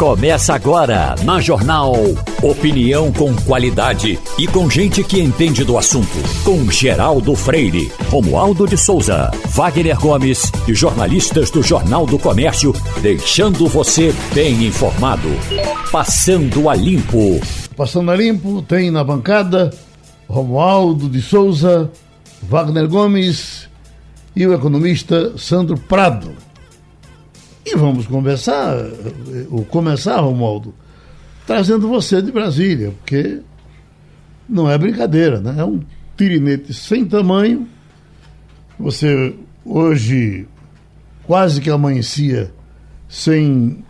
Começa agora na Jornal. Opinião com qualidade e com gente que entende do assunto. Com Geraldo Freire, Romualdo de Souza, Wagner Gomes e jornalistas do Jornal do Comércio, deixando você bem informado. Passando a Limpo. Passando a Limpo tem na bancada Romualdo de Souza, Wagner Gomes e o economista Sandro Prado. E vamos conversar, ou começar, Romualdo, trazendo você de Brasília, porque não é brincadeira, né? É um tirinete sem tamanho. Você hoje quase que amanhecia sem,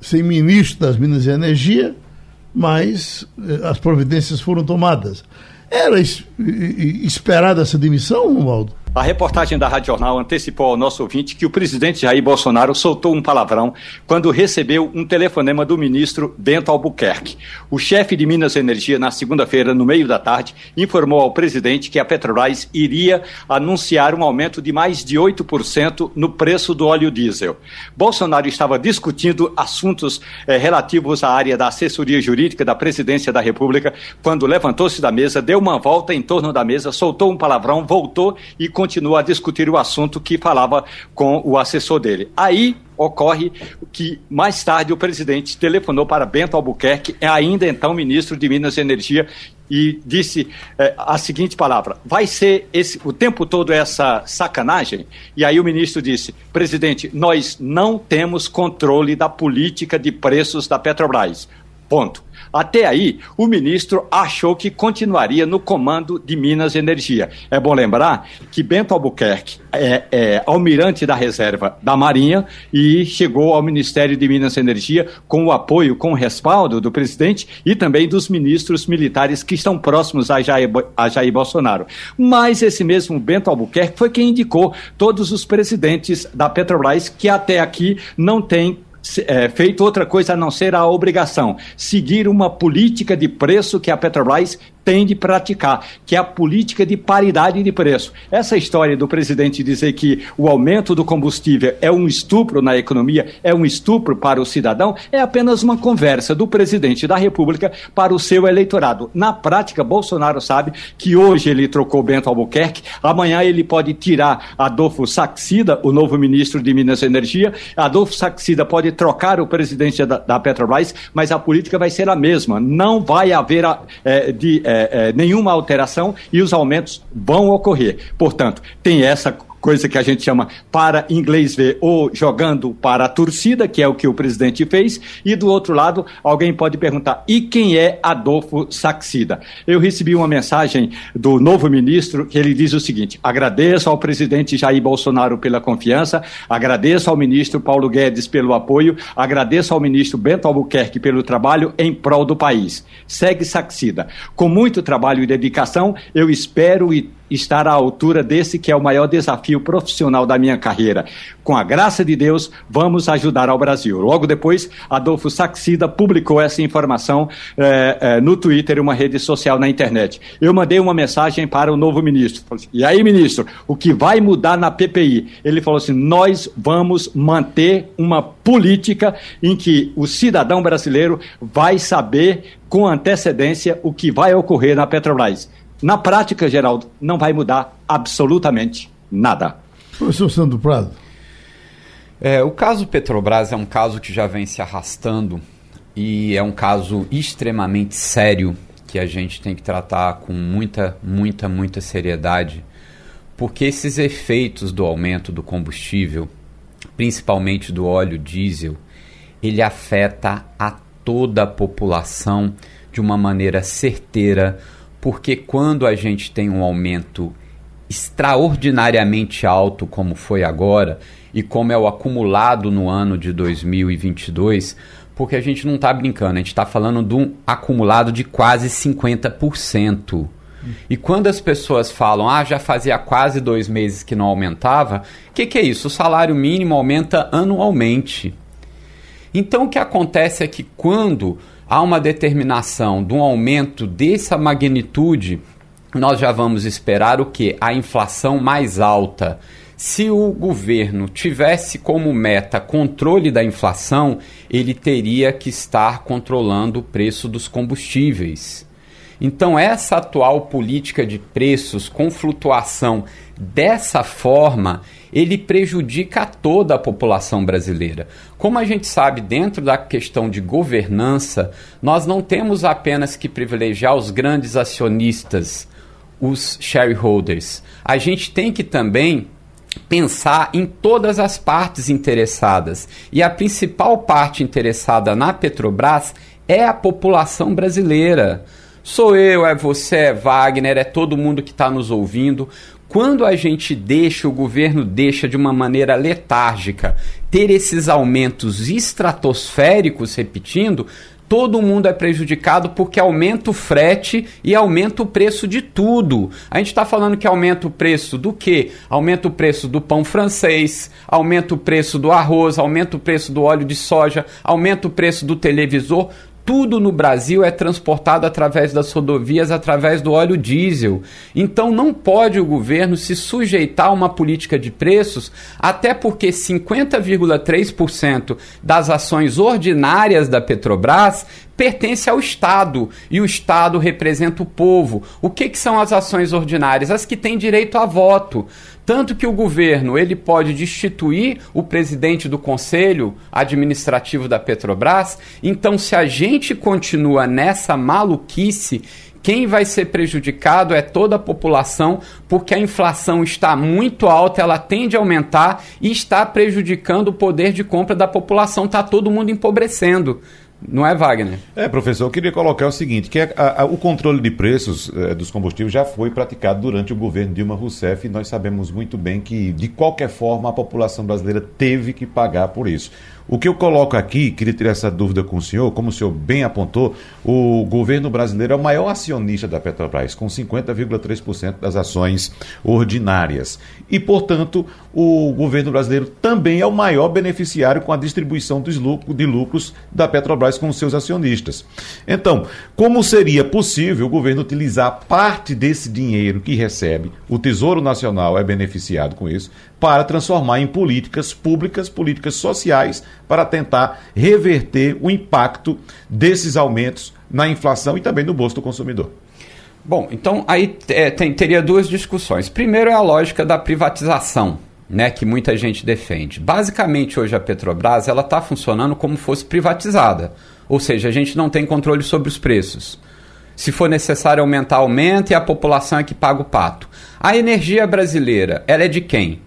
sem ministro das Minas e Energia, mas eh, as providências foram tomadas. Era esperada essa demissão, Romualdo? A reportagem da Rádio Jornal antecipou ao nosso ouvinte que o presidente Jair Bolsonaro soltou um palavrão quando recebeu um telefonema do ministro Bento Albuquerque. O chefe de Minas Energia, na segunda-feira, no meio da tarde, informou ao presidente que a Petrobras iria anunciar um aumento de mais de 8% no preço do óleo diesel. Bolsonaro estava discutindo assuntos eh, relativos à área da assessoria jurídica da presidência da República quando levantou-se da mesa, deu uma volta em torno da mesa, soltou um palavrão, voltou e continua a discutir o assunto que falava com o assessor dele. Aí ocorre que mais tarde o presidente telefonou para Bento Albuquerque, ainda então ministro de Minas e Energia, e disse é, a seguinte palavra: vai ser esse, o tempo todo essa sacanagem? E aí o ministro disse: presidente, nós não temos controle da política de preços da Petrobras. Ponto. Até aí, o ministro achou que continuaria no comando de Minas Energia. É bom lembrar que Bento Albuquerque é, é almirante da reserva da Marinha e chegou ao Ministério de Minas Energia com o apoio, com o respaldo do presidente e também dos ministros militares que estão próximos a Jair, a Jair Bolsonaro. Mas esse mesmo Bento Albuquerque foi quem indicou todos os presidentes da Petrobras que até aqui não têm é, feito outra coisa a não ser a obrigação, seguir uma política de preço que a Petrobras tem de praticar, que é a política de paridade de preço. Essa história do presidente dizer que o aumento do combustível é um estupro na economia, é um estupro para o cidadão, é apenas uma conversa do presidente da República para o seu eleitorado. Na prática, Bolsonaro sabe que hoje ele trocou Bento Albuquerque, amanhã ele pode tirar Adolfo Saxida, o novo ministro de Minas e Energia, Adolfo Saxida pode trocar o presidente da, da Petrobras, mas a política vai ser a mesma. Não vai haver é, de. É, é, nenhuma alteração e os aumentos vão ocorrer. Portanto, tem essa coisa que a gente chama para inglês ver ou jogando para a torcida, que é o que o presidente fez, e do outro lado, alguém pode perguntar: e quem é Adolfo Saxida? Eu recebi uma mensagem do novo ministro que ele diz o seguinte: agradeço ao presidente Jair Bolsonaro pela confiança, agradeço ao ministro Paulo Guedes pelo apoio, agradeço ao ministro Bento Albuquerque pelo trabalho em prol do país. Segue Saxida. Com muito trabalho e dedicação, eu espero e estar à altura desse que é o maior desafio profissional da minha carreira. Com a graça de Deus, vamos ajudar ao Brasil. Logo depois, Adolfo Saxida publicou essa informação eh, eh, no Twitter, uma rede social na internet. Eu mandei uma mensagem para o novo ministro. Assim, e aí, ministro, o que vai mudar na PPI? Ele falou assim: nós vamos manter uma política em que o cidadão brasileiro vai saber com antecedência o que vai ocorrer na Petrobras. Na prática, Geraldo, não vai mudar absolutamente nada. Professor Sandro Prado. É, o caso Petrobras é um caso que já vem se arrastando e é um caso extremamente sério que a gente tem que tratar com muita, muita, muita seriedade, porque esses efeitos do aumento do combustível, principalmente do óleo diesel, ele afeta a toda a população de uma maneira certeira, porque quando a gente tem um aumento extraordinariamente alto, como foi agora, e como é o acumulado no ano de 2022, porque a gente não está brincando, a gente está falando de um acumulado de quase 50%. E quando as pessoas falam, ah, já fazia quase dois meses que não aumentava, o que, que é isso? O salário mínimo aumenta anualmente. Então o que acontece é que quando há uma determinação de um aumento dessa magnitude, nós já vamos esperar o que? A inflação mais alta. Se o governo tivesse como meta controle da inflação, ele teria que estar controlando o preço dos combustíveis. Então, essa atual política de preços com flutuação dessa forma, ele prejudica toda a população brasileira. Como a gente sabe, dentro da questão de governança, nós não temos apenas que privilegiar os grandes acionistas, os shareholders. A gente tem que também pensar em todas as partes interessadas. E a principal parte interessada na Petrobras é a população brasileira. Sou eu, é você, é Wagner, é todo mundo que está nos ouvindo. Quando a gente deixa, o governo deixa de uma maneira letárgica ter esses aumentos estratosféricos repetindo, todo mundo é prejudicado porque aumenta o frete e aumenta o preço de tudo. A gente está falando que aumenta o preço do quê? Aumenta o preço do pão francês, aumenta o preço do arroz, aumenta o preço do óleo de soja, aumenta o preço do televisor tudo no Brasil é transportado através das rodovias, através do óleo diesel. Então não pode o governo se sujeitar a uma política de preços, até porque 50,3% das ações ordinárias da Petrobras pertence ao Estado e o Estado representa o povo. O que, que são as ações ordinárias? As que têm direito a voto. Tanto que o governo ele pode destituir o presidente do conselho administrativo da Petrobras. Então, se a gente continua nessa maluquice, quem vai ser prejudicado é toda a população, porque a inflação está muito alta, ela tende a aumentar e está prejudicando o poder de compra da população, está todo mundo empobrecendo. Não é, Wagner? É, professor, eu queria colocar o seguinte, que a, a, o controle de preços é, dos combustíveis já foi praticado durante o governo Dilma Rousseff e nós sabemos muito bem que, de qualquer forma, a população brasileira teve que pagar por isso. O que eu coloco aqui, queria tirar essa dúvida com o senhor, como o senhor bem apontou, o governo brasileiro é o maior acionista da Petrobras, com 50,3% das ações ordinárias. E, portanto, o governo brasileiro também é o maior beneficiário com a distribuição dos lucros, de lucros da Petrobras com seus acionistas. Então, como seria possível o governo utilizar parte desse dinheiro que recebe, o Tesouro Nacional é beneficiado com isso, para transformar em políticas públicas, políticas sociais, para tentar reverter o impacto desses aumentos na inflação e também no bolso do consumidor. Bom, então aí é, tem, teria duas discussões. Primeiro é a lógica da privatização, né, que muita gente defende. Basicamente, hoje a Petrobras ela está funcionando como fosse privatizada, ou seja, a gente não tem controle sobre os preços. Se for necessário aumentar, aumenta e a população é que paga o pato. A energia brasileira, ela é de quem?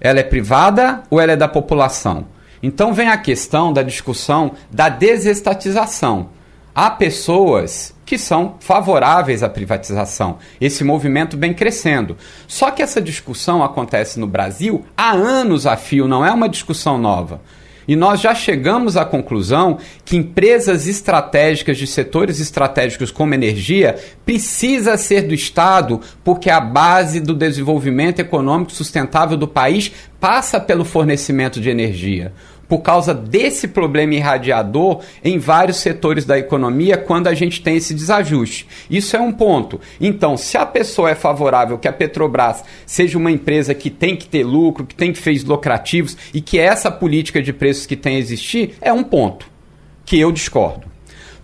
Ela é privada ou ela é da população? Então vem a questão da discussão da desestatização. Há pessoas que são favoráveis à privatização. Esse movimento vem crescendo. Só que essa discussão acontece no Brasil há anos a fio, não é uma discussão nova. E nós já chegamos à conclusão que empresas estratégicas de setores estratégicos como energia precisa ser do Estado, porque a base do desenvolvimento econômico sustentável do país passa pelo fornecimento de energia por causa desse problema irradiador em vários setores da economia quando a gente tem esse desajuste. Isso é um ponto. Então, se a pessoa é favorável que a Petrobras seja uma empresa que tem que ter lucro, que tem que fez lucrativos e que essa política de preços que tem a existir, é um ponto que eu discordo.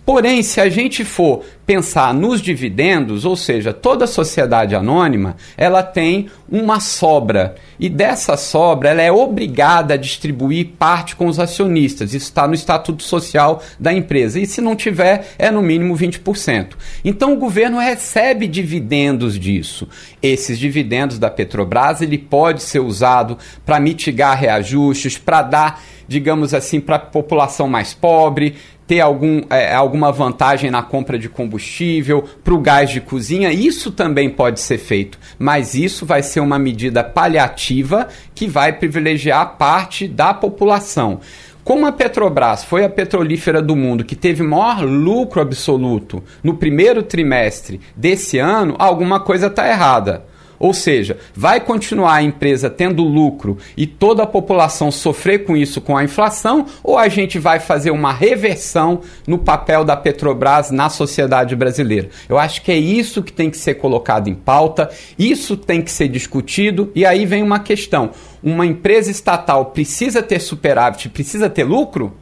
Porém, se a gente for pensar nos dividendos, ou seja, toda sociedade anônima, ela tem uma sobra e dessa sobra ela é obrigada a distribuir parte com os acionistas. Isso está no estatuto social da empresa. E se não tiver, é no mínimo 20%. Então o governo recebe dividendos disso. Esses dividendos da Petrobras, ele pode ser usado para mitigar reajustes, para dar, digamos assim, para a população mais pobre, ter algum, é, alguma vantagem na compra de combustível, para o gás de cozinha, isso também pode ser feito, mas isso vai ser uma medida paliativa que vai privilegiar parte da população. Como a Petrobras foi a petrolífera do mundo que teve maior lucro absoluto no primeiro trimestre desse ano, alguma coisa está errada. Ou seja, vai continuar a empresa tendo lucro e toda a população sofrer com isso com a inflação, ou a gente vai fazer uma reversão no papel da Petrobras na sociedade brasileira? Eu acho que é isso que tem que ser colocado em pauta, isso tem que ser discutido, e aí vem uma questão: uma empresa estatal precisa ter superávit, precisa ter lucro?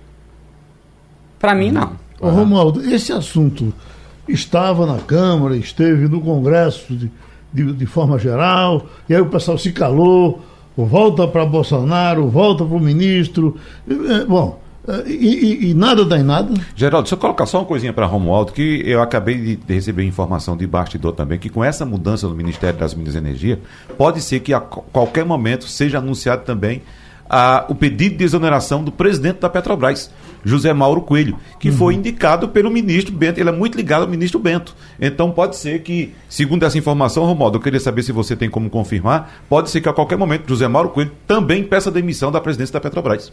Para mim, não. Ô, Romualdo, esse assunto estava na Câmara, esteve no Congresso de, de, de forma geral, e aí o pessoal se calou, volta para Bolsonaro, volta para o ministro. É, bom, é, e, e, e, nada dá em nada. Geraldo, deixa eu colocar só uma coisinha para Romualdo, que eu acabei de receber informação de bastidor também, que com essa mudança no Ministério das Minas e Energia, pode ser que a qualquer momento seja anunciado também a, o pedido de exoneração do presidente da Petrobras, José Mauro Coelho, que uhum. foi indicado pelo ministro Bento. Ele é muito ligado ao ministro Bento. Então pode ser que, segundo essa informação, Romualdo, eu queria saber se você tem como confirmar, pode ser que a qualquer momento José Mauro Coelho também peça demissão da presidência da Petrobras.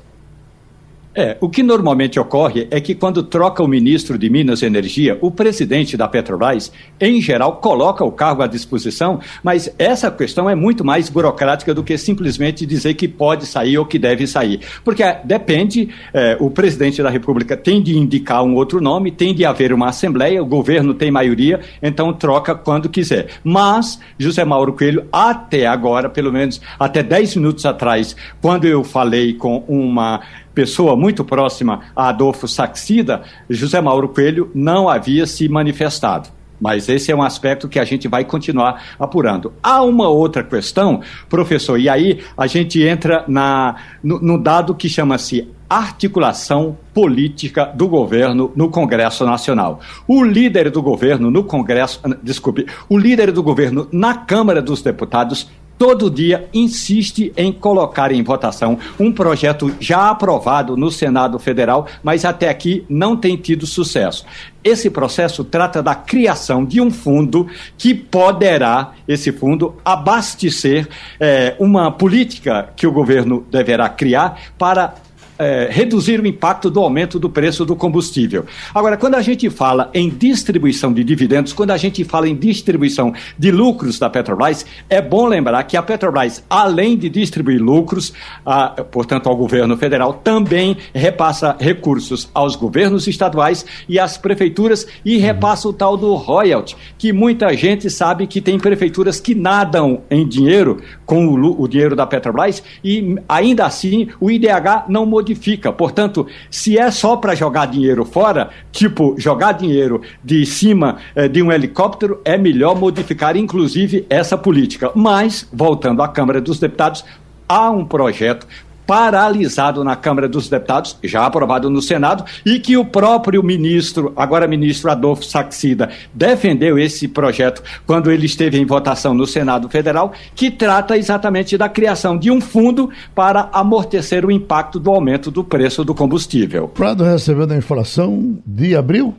É, o que normalmente ocorre é que quando troca o ministro de Minas e Energia, o presidente da Petrobras, em geral, coloca o cargo à disposição, mas essa questão é muito mais burocrática do que simplesmente dizer que pode sair ou que deve sair. Porque é, depende, é, o presidente da República tem de indicar um outro nome, tem de haver uma assembleia, o governo tem maioria, então troca quando quiser. Mas José Mauro Coelho, até agora, pelo menos até 10 minutos atrás, quando eu falei com uma pessoa muito próxima a Adolfo Saxida, José Mauro Coelho não havia se manifestado. Mas esse é um aspecto que a gente vai continuar apurando. Há uma outra questão, professor, e aí a gente entra na, no, no dado que chama-se articulação política do governo no Congresso Nacional. O líder do governo no Congresso, desculpe, o líder do governo na Câmara dos Deputados todo dia insiste em colocar em votação um projeto já aprovado no Senado Federal, mas até aqui não tem tido sucesso. Esse processo trata da criação de um fundo que poderá, esse fundo, abastecer é, uma política que o governo deverá criar para é, reduzir o impacto do aumento do preço do combustível. Agora, quando a gente fala em distribuição de dividendos, quando a gente fala em distribuição de lucros da Petrobras, é bom lembrar que a Petrobras, além de distribuir lucros, a, portanto, ao governo federal, também repassa recursos aos governos estaduais e às prefeituras e uhum. repassa o tal do royalty, que muita gente sabe que tem prefeituras que nadam em dinheiro com o, o dinheiro da Petrobras e ainda assim o IDH não modifica Portanto, se é só para jogar dinheiro fora, tipo jogar dinheiro de cima eh, de um helicóptero, é melhor modificar, inclusive, essa política. Mas, voltando à Câmara dos Deputados, há um projeto paralisado na Câmara dos Deputados, já aprovado no Senado, e que o próprio ministro, agora ministro Adolfo Saxida, defendeu esse projeto quando ele esteve em votação no Senado Federal, que trata exatamente da criação de um fundo para amortecer o impacto do aumento do preço do combustível. Prado recebendo a inflação de abril?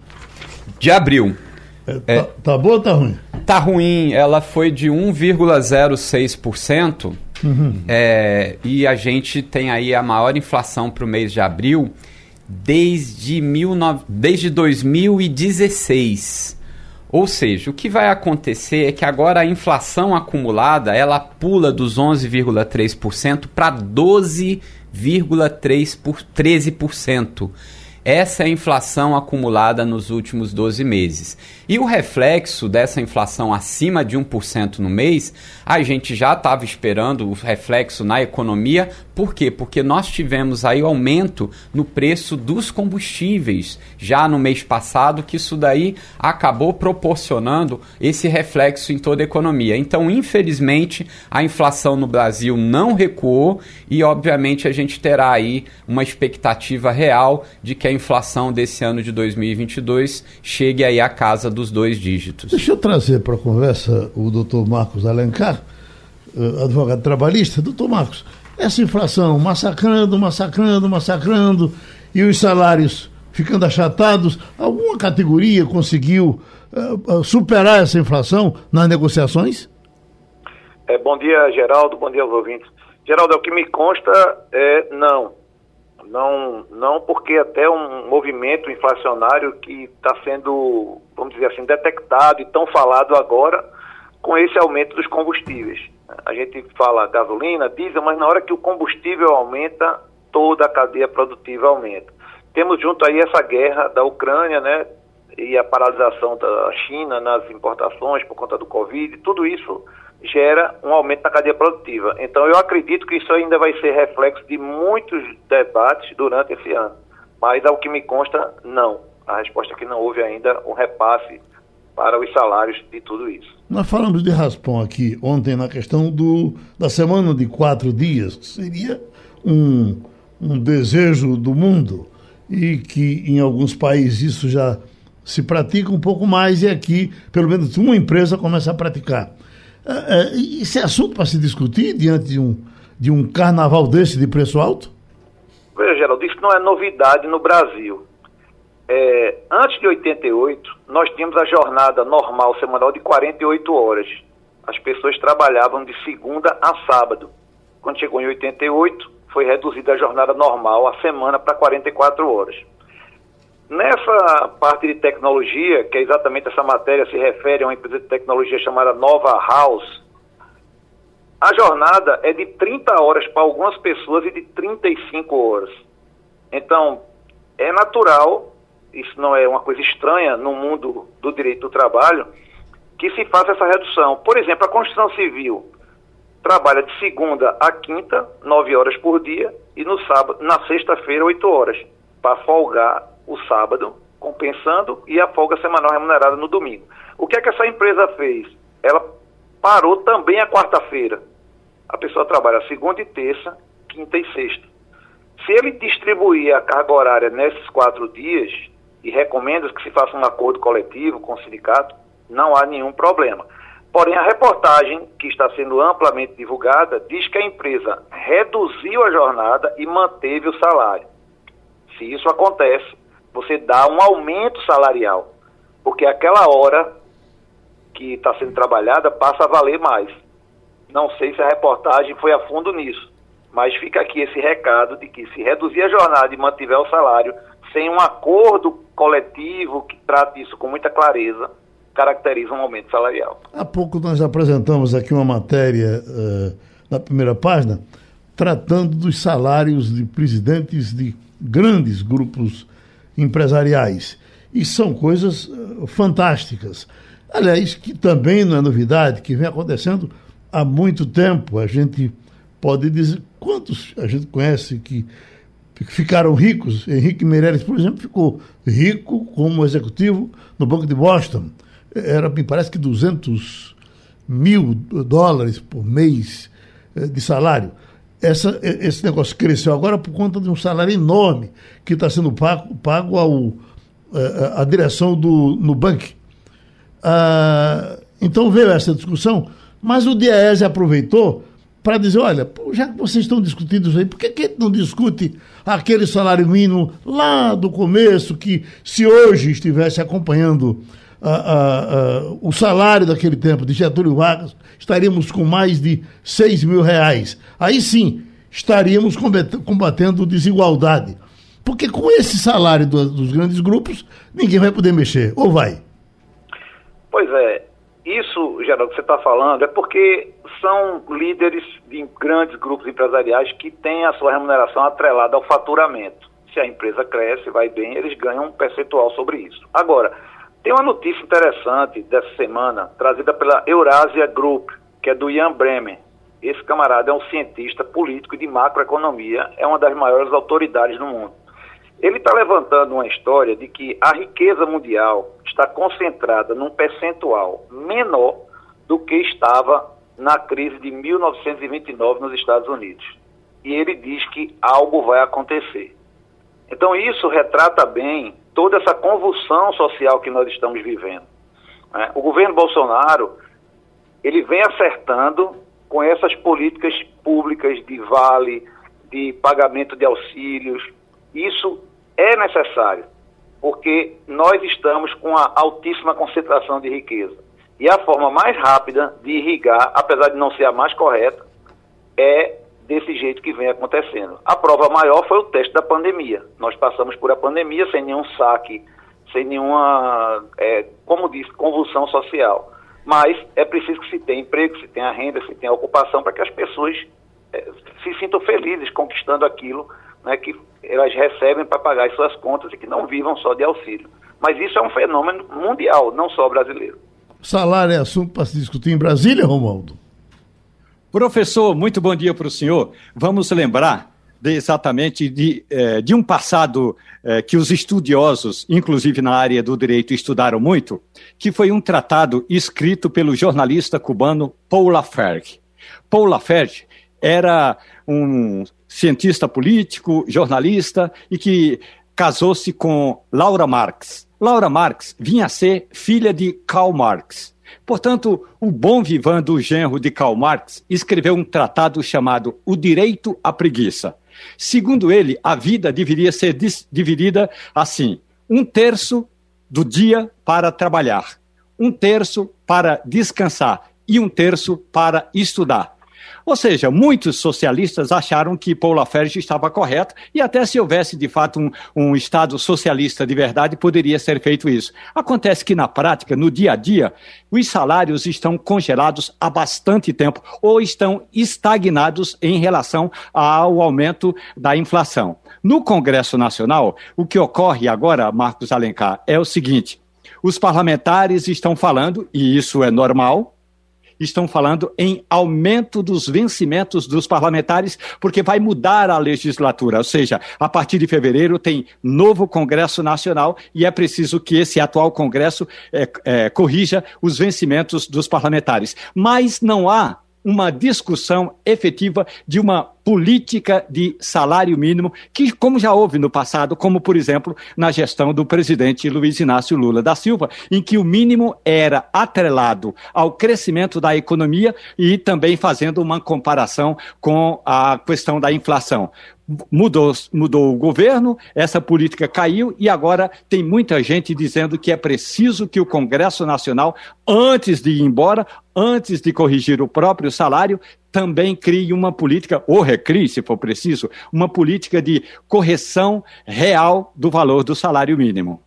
De abril. É, é, tá, tá boa ou tá ruim? Tá ruim, ela foi de 1,06%. Uhum. É, e a gente tem aí a maior inflação para o mês de abril desde, mil no... desde 2016. Ou seja, o que vai acontecer é que agora a inflação acumulada ela pula dos 11,3% para 12,13%. Essa é a inflação acumulada nos últimos 12 meses. E o reflexo dessa inflação acima de 1% no mês, a gente já estava esperando o reflexo na economia. Por quê? Porque nós tivemos aí aumento no preço dos combustíveis já no mês passado, que isso daí acabou proporcionando esse reflexo em toda a economia. Então, infelizmente, a inflação no Brasil não recuou e, obviamente, a gente terá aí uma expectativa real de que a inflação desse ano de 2022 chegue aí à casa dos dois dígitos. Deixa eu trazer para a conversa o doutor Marcos Alencar, eh, advogado trabalhista. Doutor Marcos, essa inflação massacrando, massacrando, massacrando, e os salários ficando achatados, alguma categoria conseguiu uh, superar essa inflação nas negociações? É, bom dia, Geraldo, bom dia aos ouvintes. Geraldo, o que me consta é não. Não, não porque até um movimento inflacionário que está sendo, vamos dizer assim, detectado e tão falado agora, com esse aumento dos combustíveis. A gente fala gasolina, diesel, mas na hora que o combustível aumenta, toda a cadeia produtiva aumenta. Temos junto aí essa guerra da Ucrânia, né? E a paralisação da China nas importações por conta do Covid, tudo isso gera um aumento na cadeia produtiva. Então eu acredito que isso ainda vai ser reflexo de muitos debates durante esse ano. Mas ao que me consta, não. A resposta é que não houve ainda um repasse para os salários de tudo isso. Nós falamos de raspão aqui ontem na questão do, da semana de quatro dias, que seria um, um desejo do mundo e que em alguns países isso já se pratica um pouco mais e aqui, pelo menos, uma empresa começa a praticar. É, é, isso é assunto para se discutir diante de um, de um carnaval desse de preço alto? Veja, Geraldo, isso não é novidade no Brasil. É, antes de 88, nós tínhamos a jornada normal semanal de 48 horas. As pessoas trabalhavam de segunda a sábado. Quando chegou em 88, foi reduzida a jornada normal, a semana, para 44 horas. Nessa parte de tecnologia, que é exatamente essa matéria se refere a uma empresa de tecnologia chamada Nova House, a jornada é de 30 horas para algumas pessoas e de 35 horas. Então, é natural, isso não é uma coisa estranha no mundo do direito do trabalho, que se faça essa redução. Por exemplo, a Constituição Civil trabalha de segunda a quinta, 9 horas por dia, e no sábado, na sexta-feira, 8 horas, para folgar o sábado, compensando, e a folga semanal remunerada no domingo. O que é que essa empresa fez? Ela parou também a quarta-feira. A pessoa trabalha segunda e terça, quinta e sexta. Se ele distribuir a carga horária nesses quatro dias, e recomenda que se faça um acordo coletivo com o sindicato, não há nenhum problema. Porém, a reportagem, que está sendo amplamente divulgada, diz que a empresa reduziu a jornada e manteve o salário. Se isso acontece, você dá um aumento salarial, porque aquela hora que está sendo trabalhada passa a valer mais. Não sei se a reportagem foi a fundo nisso, mas fica aqui esse recado de que se reduzir a jornada e mantiver o salário, sem um acordo coletivo que trate isso com muita clareza, caracteriza um aumento salarial. Há pouco nós apresentamos aqui uma matéria uh, na primeira página tratando dos salários de presidentes de grandes grupos empresariais. E são coisas uh, fantásticas. Aliás, que também não é novidade, que vem acontecendo há muito tempo. A gente pode dizer quantos a gente conhece que ficaram ricos. Henrique Meirelles, por exemplo, ficou rico como executivo no Banco de Boston. Era, me parece que 200 mil dólares por mês eh, de salário. Essa, esse negócio cresceu agora por conta de um salário enorme que está sendo pago, pago ao, eh, à direção do Nubank. Ah, então veio essa discussão, mas o DIEESE aproveitou para dizer, olha, já que vocês estão discutindo isso aí, por que, que não discute aquele salário mínimo lá do começo, que se hoje estivesse acompanhando a, a, a, o salário daquele tempo de Getúlio Vargas, estaríamos com mais de 6 mil reais. Aí sim, estaríamos combatendo desigualdade. Porque com esse salário do, dos grandes grupos, ninguém vai poder mexer, ou vai? Pois é, isso, Geraldo, que você está falando, é porque são líderes de grandes grupos empresariais que têm a sua remuneração atrelada ao faturamento. Se a empresa cresce, vai bem, eles ganham um percentual sobre isso. Agora, tem uma notícia interessante dessa semana, trazida pela Eurasia Group, que é do Ian Bremer. Esse camarada é um cientista político de macroeconomia, é uma das maiores autoridades no mundo. Ele está levantando uma história de que a riqueza mundial está concentrada num percentual menor do que estava na crise de 1929 nos Estados Unidos. E ele diz que algo vai acontecer. Então isso retrata bem toda essa convulsão social que nós estamos vivendo. Né? O governo Bolsonaro ele vem acertando com essas políticas públicas de vale, de pagamento de auxílios. Isso é necessário, porque nós estamos com a altíssima concentração de riqueza. E a forma mais rápida de irrigar, apesar de não ser a mais correta, é desse jeito que vem acontecendo. A prova maior foi o teste da pandemia. Nós passamos por a pandemia sem nenhum saque, sem nenhuma, é, como disse, convulsão social. Mas é preciso que se tenha emprego, se tenha renda, se tenha ocupação, para que as pessoas é, se sintam felizes conquistando aquilo né, que elas recebem para pagar as suas contas e que não vivam só de auxílio. Mas isso é um fenômeno mundial, não só brasileiro. Salário é assunto para se discutir em Brasília, Romualdo? Professor, muito bom dia para o senhor. Vamos lembrar de, exatamente de, eh, de um passado eh, que os estudiosos, inclusive na área do direito, estudaram muito, que foi um tratado escrito pelo jornalista cubano Paul Lafargue. Paul Lafargue era um cientista político, jornalista e que casou-se com Laura Marx. Laura Marx vinha a ser filha de Karl Marx. Portanto, o bom vivant do genro de Karl Marx escreveu um tratado chamado O Direito à Preguiça. Segundo ele, a vida deveria ser dividida assim: um terço do dia para trabalhar, um terço para descansar e um terço para estudar. Ou seja, muitos socialistas acharam que Paul Lafarge estava correto e até se houvesse de fato um, um Estado socialista de verdade, poderia ser feito isso. Acontece que na prática, no dia a dia, os salários estão congelados há bastante tempo ou estão estagnados em relação ao aumento da inflação. No Congresso Nacional, o que ocorre agora, Marcos Alencar, é o seguinte: os parlamentares estão falando, e isso é normal, estão falando em aumento dos vencimentos dos parlamentares, porque vai mudar a legislatura. Ou seja, a partir de fevereiro tem novo Congresso Nacional e é preciso que esse atual Congresso é, é, corrija os vencimentos dos parlamentares. Mas não há uma discussão efetiva de uma política de salário mínimo, que, como já houve no passado, como, por exemplo, na gestão do presidente Luiz Inácio Lula da Silva, em que o mínimo era atrelado ao crescimento da economia e também fazendo uma comparação com a questão da inflação. Mudou, mudou o governo, essa política caiu e agora tem muita gente dizendo que é preciso que o Congresso Nacional, antes de ir embora, antes de corrigir o próprio salário, também crie uma política, ou recrie, se for preciso, uma política de correção real do valor do salário mínimo.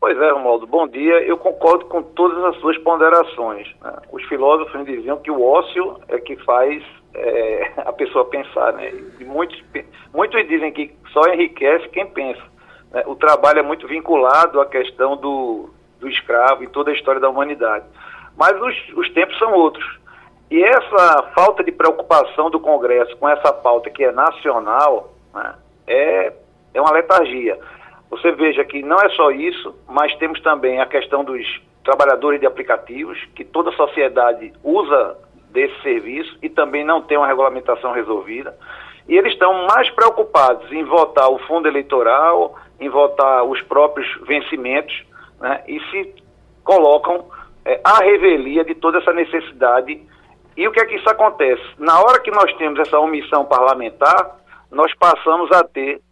Pois é, Romualdo, bom dia. Eu concordo com todas as suas ponderações. Né? Os filósofos diziam que o ócio é que faz é, a pessoa pensar, né? E muitos, muitos dizem que só enriquece quem pensa. Né? O trabalho é muito vinculado à questão do, do escravo e toda a história da humanidade. Mas os, os tempos são outros. E essa falta de preocupação do Congresso com essa pauta que é nacional né, é, é uma letargia. Você veja que não é só isso, mas temos também a questão dos trabalhadores de aplicativos, que toda a sociedade usa desse serviço e também não tem uma regulamentação resolvida. E eles estão mais preocupados em votar o fundo eleitoral, em votar os próprios vencimentos, né, e se colocam é, à revelia de toda essa necessidade. E o que é que isso acontece? Na hora que nós temos essa omissão parlamentar, nós passamos a ter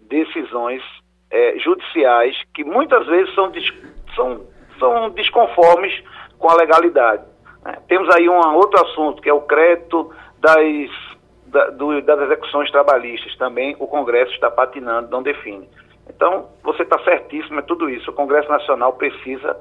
decisões é, judiciais que muitas vezes são, são, são desconformes com a legalidade. É, temos aí um outro assunto, que é o crédito das, da, do, das execuções trabalhistas. Também o Congresso está patinando, não define. Então, você está certíssimo, é tudo isso. O Congresso Nacional precisa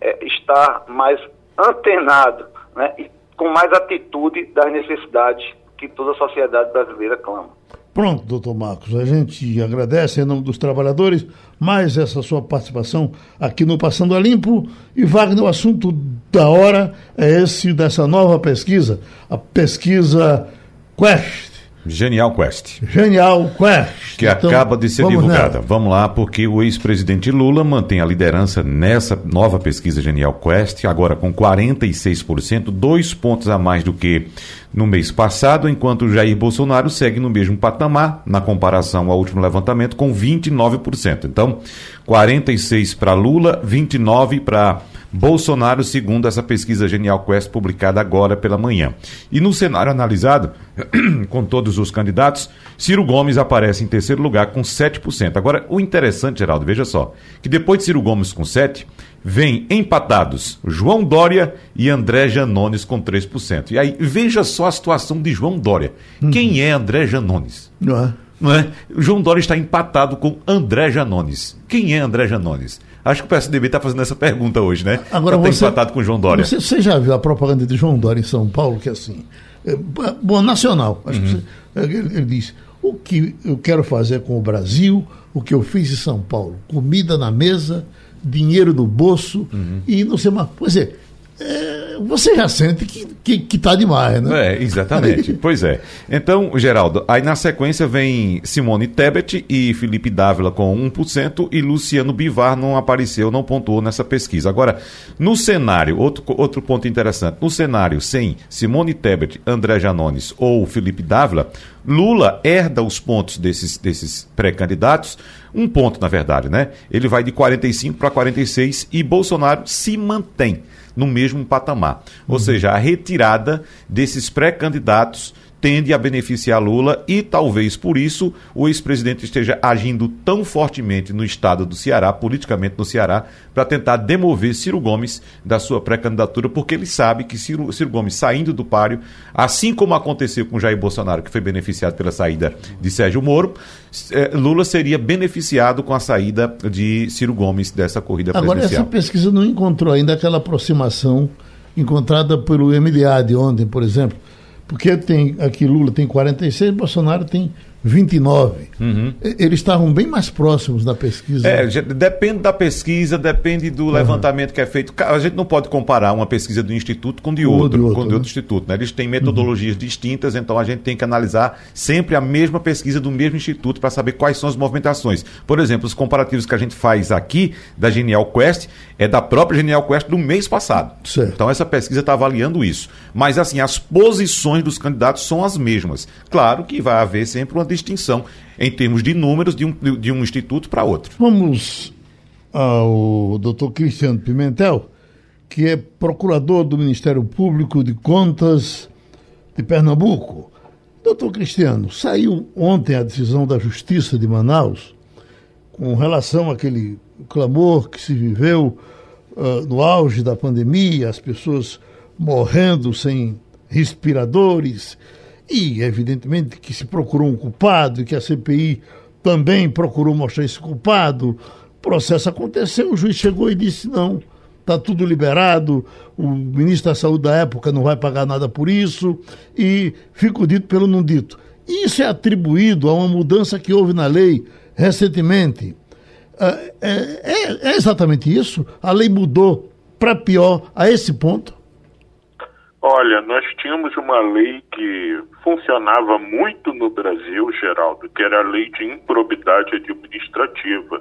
é, estar mais antenado né, e com mais atitude das necessidades que toda a sociedade brasileira clama. Pronto, doutor Marcos, a gente agradece em nome dos trabalhadores mais essa sua participação aqui no Passando a Limpo. E Wagner, o assunto da hora é esse dessa nova pesquisa, a pesquisa Quest Genial Quest. Genial Quest. Que então, acaba de ser vamos divulgada. Nela. Vamos lá, porque o ex-presidente Lula mantém a liderança nessa nova pesquisa Genial Quest, agora com 46%, dois pontos a mais do que no mês passado, enquanto Jair Bolsonaro segue no mesmo patamar, na comparação ao último levantamento, com 29%. Então, 46% para Lula, 29% para Bolsonaro, segundo essa pesquisa Genial Quest publicada agora pela manhã. E no cenário analisado, com todos os candidatos, Ciro Gomes aparece em terceiro lugar com 7%. Agora, o interessante, Geraldo, veja só, que depois de Ciro Gomes com 7%, vem empatados João Dória e André Janones com 3%. E aí, veja só a situação de João Dória. Uhum. Quem é André Janones? Não é? O João Dória está empatado com André Janones. Quem é André Janones? Acho que o PSDB está fazendo essa pergunta hoje, né? Agora tá você, empatado com o João Dória. Você, você, já viu a propaganda de João Dória em São Paulo, que é assim, é, bom, nacional. Acho uhum. que você, ele, ele diz, o que eu quero fazer com o Brasil, o que eu fiz em São Paulo, comida na mesa, dinheiro no bolso uhum. e não sei mais. Pois é, é, você já sente que, que, que tá demais, né? É, exatamente. pois é. Então, Geraldo, aí na sequência vem Simone Tebet e Felipe Dávila com 1% e Luciano Bivar não apareceu, não pontuou nessa pesquisa. Agora, no cenário, outro, outro ponto interessante, no cenário sem Simone Tebet, André Janones ou Felipe Dávila, Lula herda os pontos desses, desses pré-candidatos, um ponto na verdade, né? Ele vai de 45 para 46 e Bolsonaro se mantém no mesmo patamar. Ou uhum. seja, a retirada desses pré-candidatos tende a beneficiar Lula e talvez por isso o ex-presidente esteja agindo tão fortemente no estado do Ceará, politicamente no Ceará, para tentar demover Ciro Gomes da sua pré-candidatura, porque ele sabe que Ciro, Ciro, Gomes saindo do páreo, assim como aconteceu com Jair Bolsonaro, que foi beneficiado pela saída de Sérgio Moro, eh, Lula seria beneficiado com a saída de Ciro Gomes dessa corrida Agora, presidencial. Agora, essa pesquisa não encontrou ainda aquela aproximação encontrada pelo MDA de ontem, por exemplo, porque tem aqui Lula tem 46, Bolsonaro tem 29. Uhum. Eles estavam bem mais próximos da pesquisa. É, depende da pesquisa, depende do uhum. levantamento que é feito. A gente não pode comparar uma pesquisa do instituto com de outro, de outro, com de né? outro instituto. Né? Eles têm metodologias uhum. distintas, então a gente tem que analisar sempre a mesma pesquisa do mesmo instituto para saber quais são as movimentações. Por exemplo, os comparativos que a gente faz aqui da Genial Quest é da própria Genial Quest do mês passado. Certo. Então essa pesquisa está avaliando isso. Mas assim, as posições dos candidatos são as mesmas. Claro que vai haver sempre uma distinção em termos de números de um, de um instituto para outro. Vamos ao doutor Cristiano Pimentel, que é procurador do Ministério Público de Contas de Pernambuco. Doutor Cristiano, saiu ontem a decisão da Justiça de Manaus com relação àquele clamor que se viveu uh, no auge da pandemia, as pessoas morrendo sem respiradores, e, evidentemente, que se procurou um culpado que a CPI também procurou mostrar esse culpado. O processo aconteceu, o juiz chegou e disse: não, está tudo liberado, o ministro da Saúde da época não vai pagar nada por isso, e fica o dito pelo não dito. Isso é atribuído a uma mudança que houve na lei recentemente. É, é, é exatamente isso? A lei mudou para pior a esse ponto? Olha, nós tínhamos uma lei que funcionava muito no Brasil, Geraldo, que era a Lei de Improbidade Administrativa,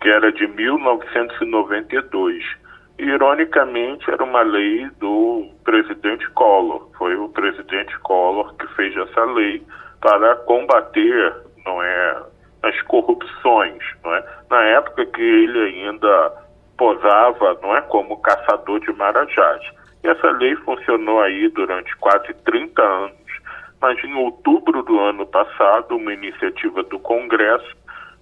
que era de 1992. ironicamente, era uma lei do presidente Collor. Foi o presidente Collor que fez essa lei para combater, não é, as corrupções, não é? Na época que ele ainda posava, não é, como caçador de marajás. Essa lei funcionou aí durante quase 30 anos, mas em outubro do ano passado, uma iniciativa do Congresso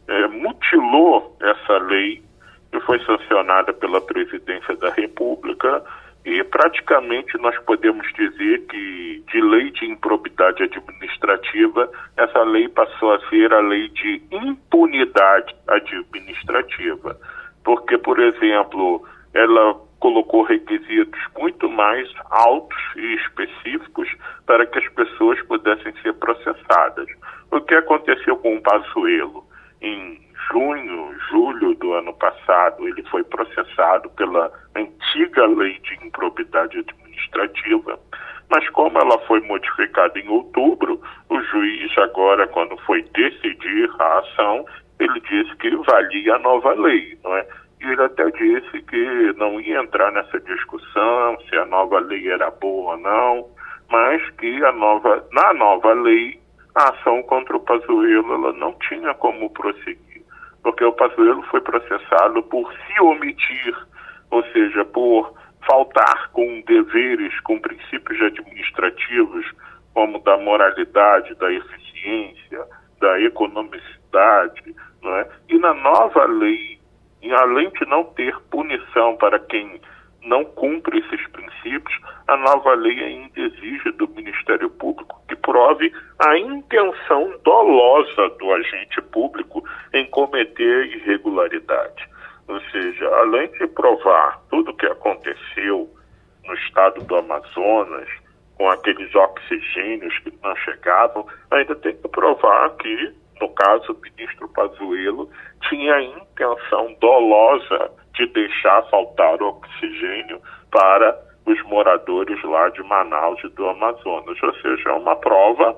é, mutilou essa lei que foi sancionada pela Presidência da República e praticamente nós podemos dizer que de lei de improbidade administrativa, essa lei passou a ser a lei de impunidade administrativa. Porque, por exemplo, ela colocou requisitos muito mais altos e específicos para que as pessoas pudessem ser processadas. O que aconteceu com o Pazuello? Em junho, julho do ano passado, ele foi processado pela antiga lei de improbidade administrativa, mas como ela foi modificada em outubro, o juiz agora, quando foi decidir a ação, ele disse que valia a nova lei, não é? Ele até disse que não ia entrar nessa discussão se a nova lei era boa ou não, mas que a nova, na nova lei a ação contra o Pazuello não tinha como prosseguir, porque o Pazuello foi processado por se omitir, ou seja, por faltar com deveres, com princípios administrativos, como da moralidade, da eficiência, da economicidade, não é? E na nova lei e além de não ter punição para quem não cumpre esses princípios, a nova lei ainda exige do Ministério Público que prove a intenção dolosa do agente público em cometer irregularidade. Ou seja, além de provar tudo o que aconteceu no estado do Amazonas, com aqueles oxigênios que não chegavam, ainda tem que provar que, no caso, o ministro Pazuello tinha a intenção dolosa de deixar faltar oxigênio para os moradores lá de Manaus e do Amazonas. Ou seja, é uma prova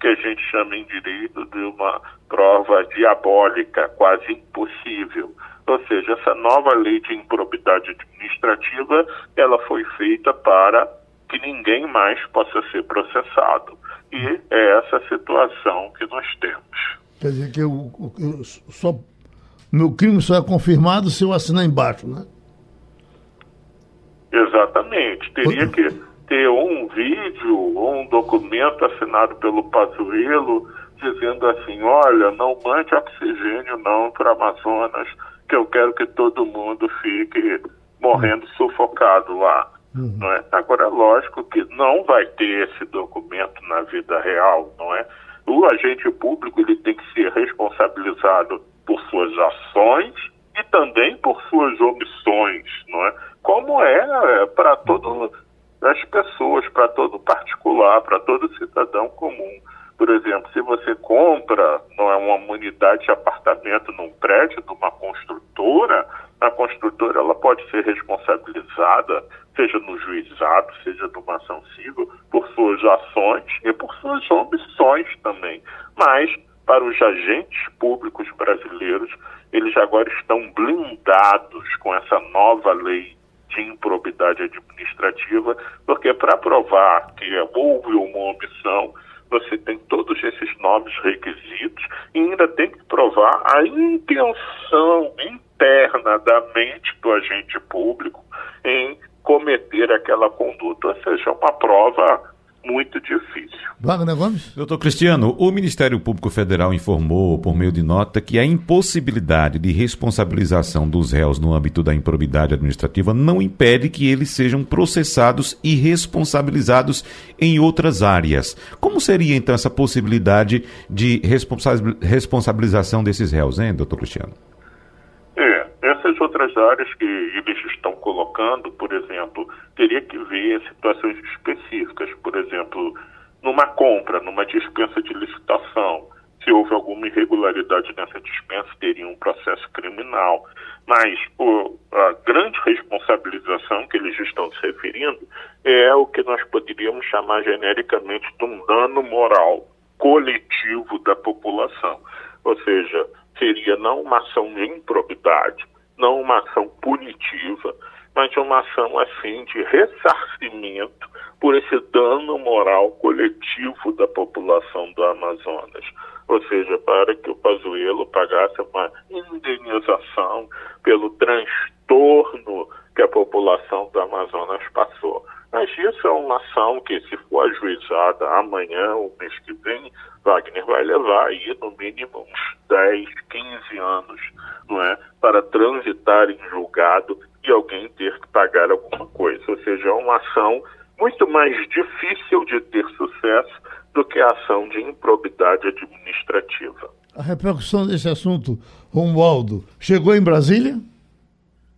que a gente chama em direito de uma prova diabólica, quase impossível. Ou seja, essa nova lei de improbidade administrativa, ela foi feita para que ninguém mais possa ser processado. E é essa situação que nós temos. Quer dizer que eu, eu só meu crime só é confirmado se eu assinar embaixo, né? Exatamente. Teria que ter um vídeo ou um documento assinado pelo Pazuello dizendo assim, olha, não mande oxigênio não para Amazonas, que eu quero que todo mundo fique morrendo sufocado lá. Uhum. Não é? Agora, é lógico que não vai ter esse documento na vida real, não é? O agente público ele tem que ser responsabilizado por suas ações e também por suas omissões, não é? Como é, é para todas as pessoas, para todo particular, para todo cidadão comum. Por exemplo, se você compra não é, uma unidade de apartamento num prédio de uma construtora, a construtora ela pode ser responsabilizada, seja no juizado, seja numa ação civil, por suas ações e por suas omissões também. Mas para os agentes públicos brasileiros, eles agora estão blindados com essa nova lei de improbidade administrativa, porque para provar que houve uma omissão, você tem todos esses nomes requisitos e ainda tem que provar a intenção interna da mente do agente público em cometer aquela conduta, ou seja, uma prova muito difícil. Wagner Gomes? Doutor Cristiano, o Ministério Público Federal informou, por meio de nota, que a impossibilidade de responsabilização dos réus no âmbito da improbidade administrativa não impede que eles sejam processados e responsabilizados em outras áreas. Como seria, então, essa possibilidade de responsabilização desses réus, hein, doutor Cristiano? Outras áreas que eles estão colocando, por exemplo, teria que ver situações específicas, por exemplo, numa compra, numa dispensa de licitação, se houve alguma irregularidade nessa dispensa, teria um processo criminal. Mas o, a grande responsabilização que eles estão se referindo é o que nós poderíamos chamar genericamente de um dano moral coletivo da população. Ou seja, seria não uma ação de improbidade, não uma ação punitiva, mas uma ação assim de ressarcimento por esse dano moral coletivo da população do Amazonas. Ou seja, para que o Pazuello pagasse uma indenização pelo transtorno que a população do Amazonas passou. Mas isso é uma ação que, se for ajuizada amanhã ou mês que vem, Wagner vai levar aí no mínimo uns 10, 15 anos, não é? Para transitar em julgado e alguém ter que pagar alguma coisa. Ou seja, é uma ação muito mais difícil de ter sucesso do que a ação de improbidade administrativa. A repercussão desse assunto, Romualdo, chegou em Brasília?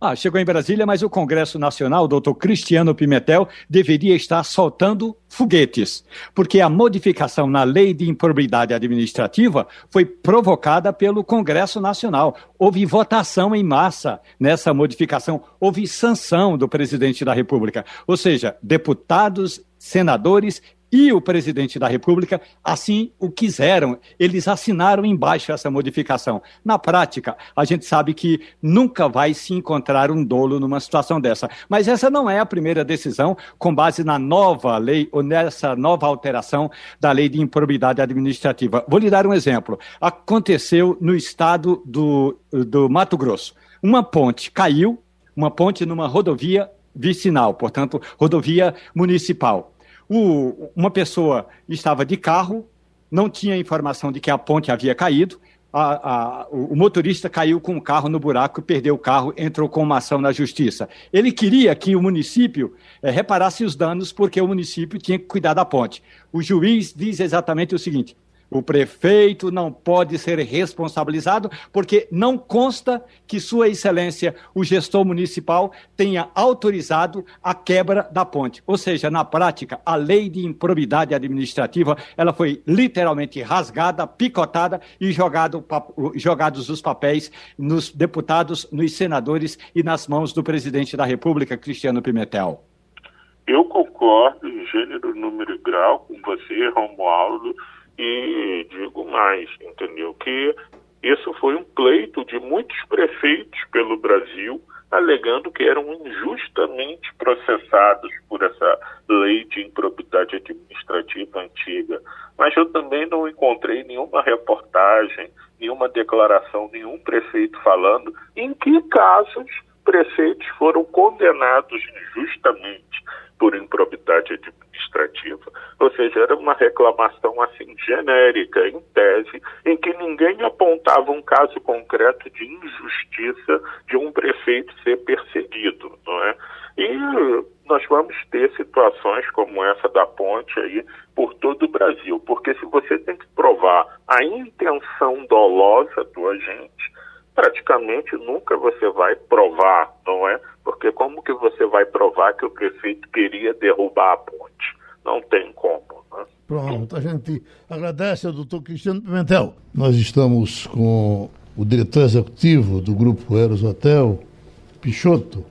Ah, chegou em Brasília, mas o Congresso Nacional, doutor Cristiano Pimentel, deveria estar soltando foguetes, porque a modificação na lei de improbidade administrativa foi provocada pelo Congresso Nacional. Houve votação em massa nessa modificação, houve sanção do presidente da República. Ou seja, deputados, senadores e o presidente da República assim o quiseram. Eles assinaram embaixo essa modificação. Na prática, a gente sabe que nunca vai se encontrar um dolo numa situação dessa. Mas essa não é a primeira decisão com base na nova lei ou nessa nova alteração da lei de improbidade administrativa. Vou lhe dar um exemplo. Aconteceu no estado do, do Mato Grosso. Uma ponte caiu, uma ponte numa rodovia vicinal, portanto, rodovia municipal o, uma pessoa estava de carro, não tinha informação de que a ponte havia caído. A, a, o motorista caiu com o carro no buraco, perdeu o carro, entrou com uma ação na justiça. Ele queria que o município é, reparasse os danos, porque o município tinha que cuidar da ponte. O juiz diz exatamente o seguinte: O prefeito não pode ser responsabilizado porque não consta que Sua Excelência, o gestor municipal, tenha autorizado a quebra da ponte. Ou seja, na prática, a lei de improbidade administrativa ela foi literalmente rasgada, picotada e jogado, jogados os papéis nos deputados, nos senadores e nas mãos do presidente da República, Cristiano Pimentel. Eu concordo em gênero, número e grau com você, Romualdo e digo mais, entendeu? Que isso foi um pleito de muitos prefeitos pelo Brasil, alegando que eram injustamente processados por essa lei de improbidade administrativa antiga. Mas eu também não encontrei nenhuma reportagem, nenhuma declaração, nenhum prefeito falando em que casos prefeitos foram condenados injustamente por improbidade administrativa. Ou seja, era uma reclamação genérica, em tese, em que ninguém apontava um caso concreto de injustiça de um prefeito ser perseguido, não é? E nós vamos ter situações como essa da ponte aí por todo o Brasil, porque se você tem que provar a intenção dolosa do agente, praticamente nunca você vai provar, não é? Porque como que você vai provar que o prefeito queria derrubar a ponte? Não tem? Pronto, a gente agradece ao doutor Cristiano Pimentel. Nós estamos com o diretor executivo do Grupo Eros Hotel, Pichoto,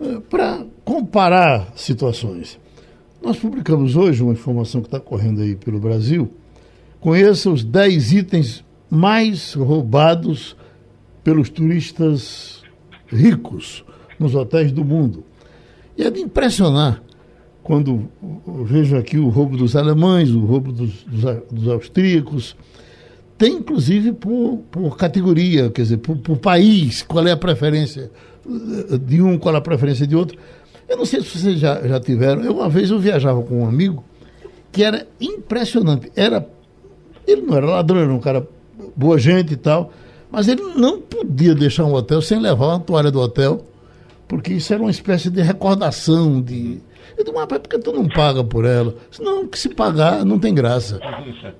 eh, para comparar situações. Nós publicamos hoje uma informação que está correndo aí pelo Brasil. Conheça os 10 itens mais roubados pelos turistas ricos nos hotéis do mundo. E é de impressionar quando vejo aqui o roubo dos alemães, o roubo dos, dos, dos austríacos. Tem inclusive por, por categoria, quer dizer, por, por país, qual é a preferência de um, qual é a preferência de outro. Eu não sei se vocês já, já tiveram. Eu, uma vez eu viajava com um amigo que era impressionante. Era, ele não era ladrão, era um cara boa gente e tal. Mas ele não podia deixar um hotel sem levar uma toalha do hotel, porque isso era uma espécie de recordação de. Eu digo, mas por que tu não paga por ela? Não, que se pagar não tem graça.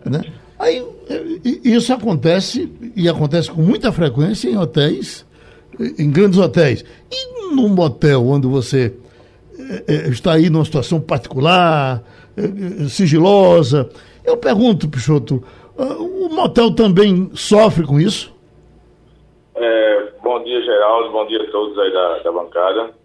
Né? Aí isso acontece, e acontece com muita frequência em hotéis, em grandes hotéis. E num motel onde você é, está aí numa situação particular, é, sigilosa. Eu pergunto, Pichoto, o motel também sofre com isso? É, bom dia, Geraldo. Bom dia a todos aí da, da bancada.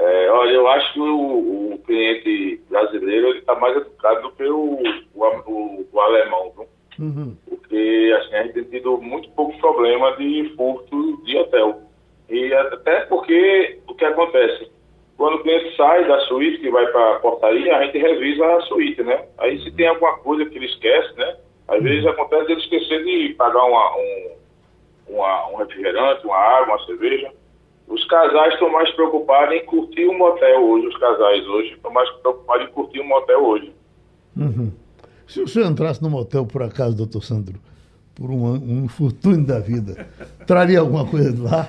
É, olha, eu acho que o, o cliente brasileiro está mais educado do que o, o, o, alemão, viu? Uhum. Porque assim, a gente tem tido muito pouco problema de furto de hotel. E até porque o que acontece? Quando o cliente sai da suíte, que vai para a portaria, a gente revisa a suíte, né? Aí se tem alguma coisa que ele esquece, né? Às vezes acontece ele esquecer de pagar uma, um, uma, um refrigerante, uma água, uma cerveja. Os casais estão mais preocupados em curtir um motel hoje, os casais hoje estão mais preocupados em curtir um motel hoje. Uhum. Se o senhor entrasse no motel, por acaso, doutor Sandro, por um, um infortúnio da vida, traria alguma coisa de lá?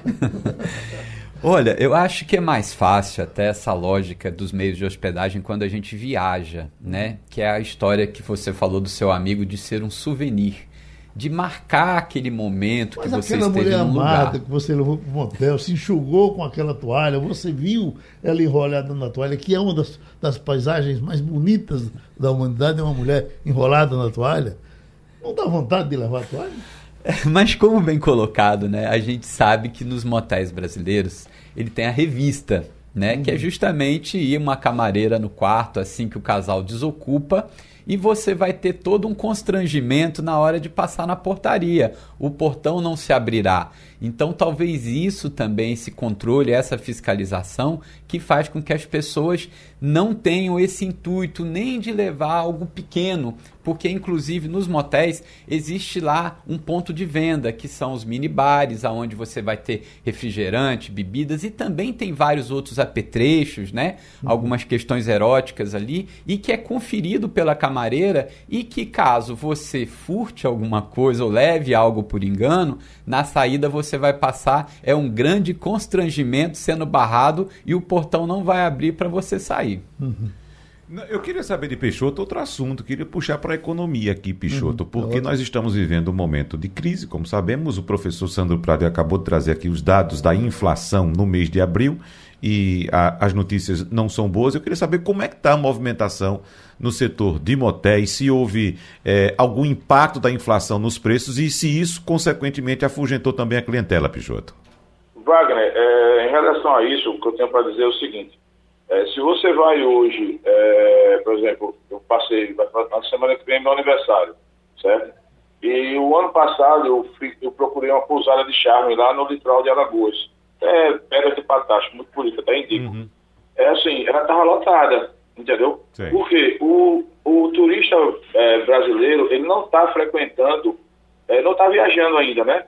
Olha, eu acho que é mais fácil até essa lógica dos meios de hospedagem quando a gente viaja, né? Que é a história que você falou do seu amigo de ser um souvenir de marcar aquele momento Mas que você esteve mulher num amada lugar. que você levou para o motel, se enxugou com aquela toalha, você viu ela enrolada na toalha, que é uma das, das paisagens mais bonitas da humanidade, é uma mulher enrolada na toalha. Não dá vontade de levar a toalha? Mas como bem colocado, né? A gente sabe que nos motéis brasileiros ele tem a revista, né? Uhum. Que é justamente ir uma camareira no quarto assim que o casal desocupa e você vai ter todo um constrangimento na hora de passar na portaria. O portão não se abrirá. Então, talvez isso também, esse controle, essa fiscalização, que faz com que as pessoas não tenham esse intuito nem de levar algo pequeno, porque inclusive nos motéis existe lá um ponto de venda, que são os mini bares, aonde você vai ter refrigerante, bebidas e também tem vários outros apetrechos, né? Uhum. Algumas questões eróticas ali e que é conferido pela camareira e que caso você furte alguma coisa ou leve algo por engano, na saída você vai passar é um grande constrangimento sendo barrado e o portão não vai abrir para você sair. Uhum. Eu queria saber de Peixoto outro assunto, queria puxar para a economia aqui, Peixoto, uhum, porque é nós estamos vivendo um momento de crise, como sabemos, o professor Sandro Prado acabou de trazer aqui os dados da inflação no mês de abril e a, as notícias não são boas. Eu queria saber como é que está a movimentação no setor de motéis, se houve é, algum impacto da inflação nos preços e se isso, consequentemente, afugentou também a clientela, Peixoto. Wagner, é, em relação a isso, o que eu tenho para dizer é o seguinte. É, se você vai hoje, é, por exemplo, eu passei, na semana que vem é meu aniversário, certo? E o ano passado eu, fui, eu procurei uma pousada de charme lá no litoral de Alagoas. É pedra de patacho, muito bonita, até indico. Uhum. É assim, ela estava lotada, entendeu? Sim. Porque o, o turista é, brasileiro, ele não está frequentando, é, não está viajando ainda, né?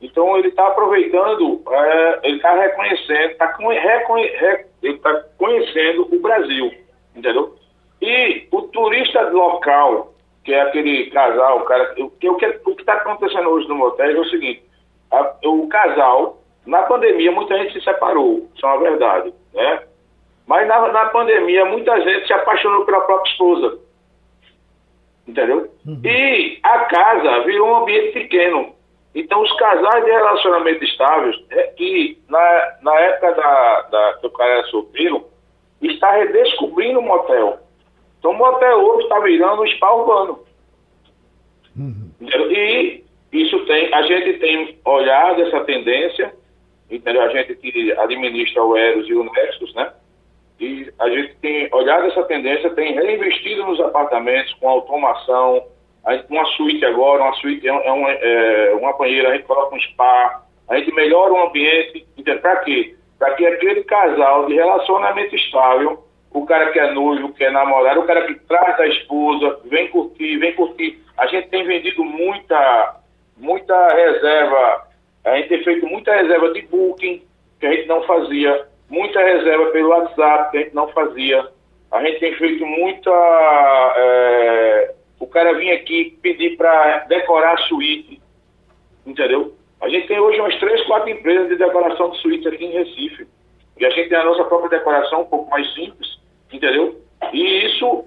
Então ele está aproveitando, é, ele está reconhecendo, tá reconhe, re, ele está conhecendo o Brasil, entendeu? E o turista local, que é aquele casal, o cara, o, que o está acontecendo hoje no motel é o seguinte: a, o casal, na pandemia, muita gente se separou, isso é uma verdade, né? Mas na, na pandemia, muita gente se apaixonou pela própria esposa, entendeu? Uhum. E a casa virou um ambiente pequeno. Então, os casais de relacionamento estáveis, é que na, na época da, da, que o cara era solteiro, está redescobrindo o motel. Então, o motel hoje está virando um spa urbano. Uhum. E isso tem, a gente tem olhado essa tendência, entendeu? A gente que administra o Eros e o Nexus, né? E a gente tem olhado essa tendência, tem reinvestido nos apartamentos com automação, uma suíte agora, uma suíte é, é, uma, é uma banheira, a gente coloca um spa, a gente melhora o ambiente, para quê? Para que aquele casal de relacionamento estável, o cara que é noivo, que é namorado, o cara que traz a esposa, vem curtir, vem curtir. A gente tem vendido muita, muita reserva, a gente tem feito muita reserva de booking, que a gente não fazia, muita reserva pelo WhatsApp, que a gente não fazia. A gente tem feito muita. É, o cara vinha aqui pedir para decorar a suíte, entendeu? A gente tem hoje umas três, quatro empresas de decoração de suíte aqui em Recife. E a gente tem a nossa própria decoração um pouco mais simples, entendeu? E isso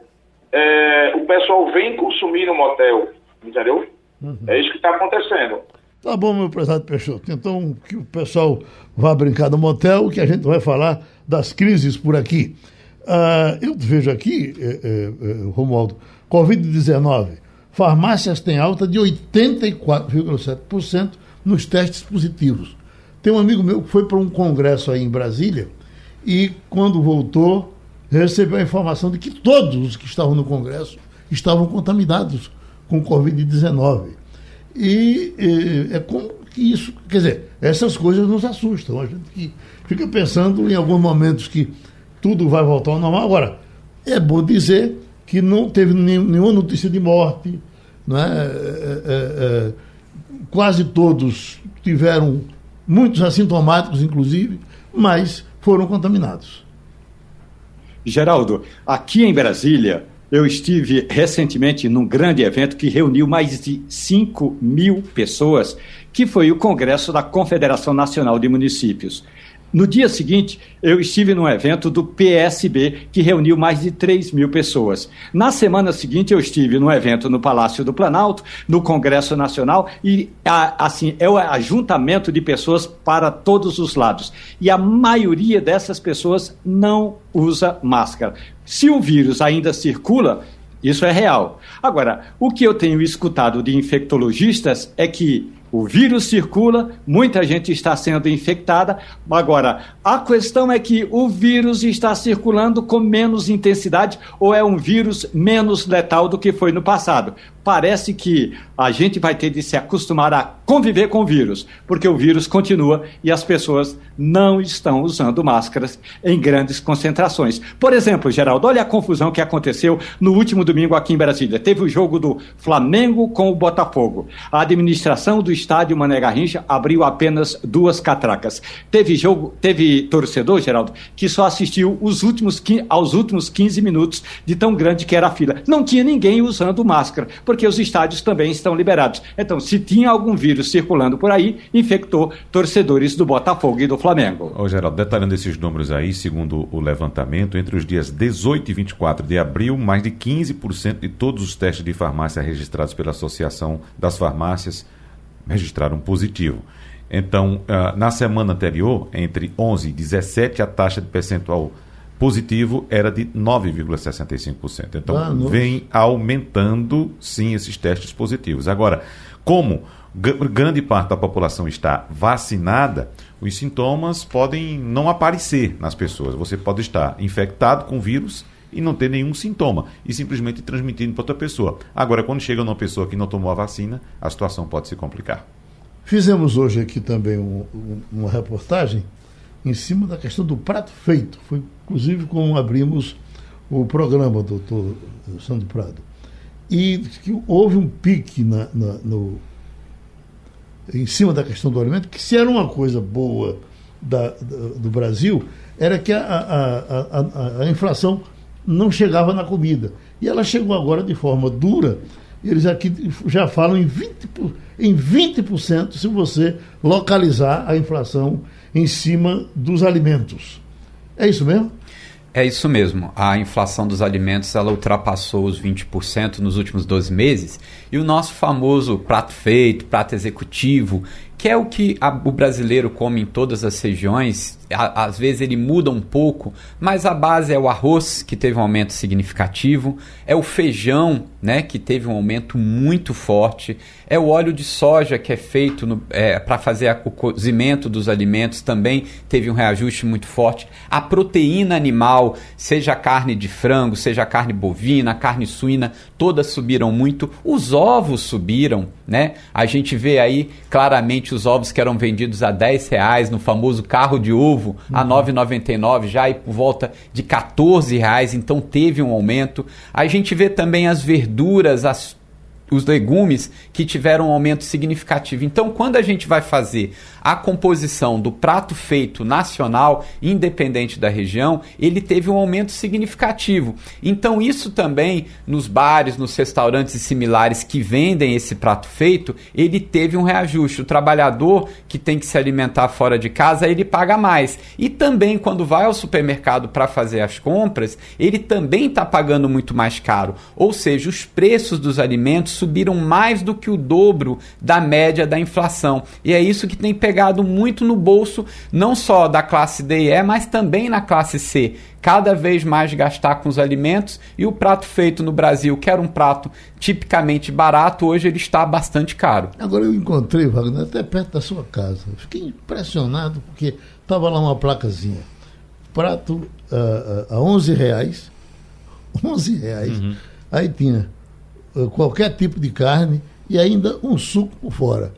é, o pessoal vem consumir no motel, entendeu? Uhum. É isso que está acontecendo. Tá bom, meu prezado Peixoto. Então, que o pessoal vá brincar no motel, que a gente vai falar das crises por aqui. Uh, eu vejo aqui, eh, eh, eh Romualdo, Covid-19. Farmácias têm alta de 84,7% nos testes positivos. Tem um amigo meu que foi para um congresso aí em Brasília e, quando voltou, recebeu a informação de que todos os que estavam no congresso estavam contaminados com Covid-19. E, e é como que isso. Quer dizer, essas coisas nos assustam. A gente fica pensando em alguns momentos que tudo vai voltar ao normal. Agora, é bom dizer que não teve nenhuma notícia de morte, né? É, é, é, quase todos tiveram, muitos assintomáticos inclusive, mas foram contaminados. Geraldo, aqui em Brasília, eu estive recentemente num grande evento que reuniu mais de 5 mil pessoas, que foi o Congresso da Confederação Nacional de Municípios. No dia seguinte, eu estive num evento do PSB que reuniu mais de 3 mil pessoas. Na semana seguinte, eu estive num evento no Palácio do Planalto, no Congresso Nacional, e assim, é o ajuntamento de pessoas para todos os lados. E a maioria dessas pessoas não usa máscara. Se o vírus ainda circula, isso é real. Agora, o que eu tenho escutado de infectologistas é que o vírus circula, muita gente está sendo infectada. Agora, a questão é que o vírus está circulando com menos intensidade ou é um vírus menos letal do que foi no passado parece que a gente vai ter de se acostumar a conviver com o vírus, porque o vírus continua e as pessoas não estão usando máscaras em grandes concentrações. Por exemplo, Geraldo, olha a confusão que aconteceu no último domingo aqui em Brasília. Teve o jogo do Flamengo com o Botafogo. A administração do estádio Mané Garrincha abriu apenas duas catracas. Teve jogo, teve torcedor, Geraldo, que só assistiu os últimos, aos últimos 15 minutos de tão grande que era a fila. Não tinha ninguém usando máscara, porque porque os estádios também estão liberados. Então, se tinha algum vírus circulando por aí, infectou torcedores do Botafogo e do Flamengo. Ô, Geraldo, detalhando esses números aí, segundo o levantamento, entre os dias 18 e 24 de abril, mais de 15% de todos os testes de farmácia registrados pela Associação das Farmácias registraram positivo. Então, uh, na semana anterior, entre 11 e 17, a taxa de percentual positivo era de 9,65%. Então, ah, vem aumentando, sim, esses testes positivos. Agora, como grande parte da população está vacinada, os sintomas podem não aparecer nas pessoas. Você pode estar infectado com vírus e não ter nenhum sintoma e simplesmente transmitindo para outra pessoa. Agora, quando chega numa pessoa que não tomou a vacina, a situação pode se complicar. Fizemos hoje aqui também um, um, uma reportagem em cima da questão do prato feito. Foi inclusive como abrimos o programa, doutor Sandro Prado. E que houve um pique na, na, no, em cima da questão do alimento, que se era uma coisa boa da, da, do Brasil, era que a, a, a, a, inflação não chegava na comida. E ela chegou agora de forma dura. Eles aqui já falam em 20%, em 20% se você localizar a inflação em cima dos alimentos. É isso mesmo? É isso mesmo. A inflação dos alimentos ela ultrapassou os 20% nos últimos 12 meses. E o nosso famoso prato feito, prato executivo, que é o que a, o brasileiro come em todas as regiões, às vezes ele muda um pouco, mas a base é o arroz, que teve um aumento significativo, é o feijão, né, que teve um aumento muito forte, é o óleo de soja que é feito é, para fazer a, o cozimento dos alimentos, também teve um reajuste muito forte, a proteína animal, seja carne de frango, seja carne bovina, carne suína, todas subiram muito, os ovos subiram, né? A gente vê aí claramente os ovos que eram vendidos a 10 reais no famoso carro de ovo ovo a 9,99 já e por volta de 14 reais, então teve um aumento. A gente vê também as verduras, as os legumes que tiveram um aumento significativo. Então, quando a gente vai fazer a composição do prato feito nacional, independente da região, ele teve um aumento significativo. Então, isso também nos bares, nos restaurantes e similares que vendem esse prato feito, ele teve um reajuste. O trabalhador que tem que se alimentar fora de casa, ele paga mais. E também, quando vai ao supermercado para fazer as compras, ele também está pagando muito mais caro. Ou seja, os preços dos alimentos subiram mais do que o dobro da média da inflação. E é isso que tem pegado muito no bolso, não só da classe D e E, mas também na classe C. Cada vez mais gastar com os alimentos e o prato feito no Brasil, que era um prato tipicamente barato, hoje ele está bastante caro. Agora eu encontrei, Wagner, até perto da sua casa. Fiquei impressionado porque estava lá uma placazinha. Prato uh, uh, a 11 reais. 11 reais. Uhum. Aí tinha eh, qualquer tipo de carne e ainda um suco por fora.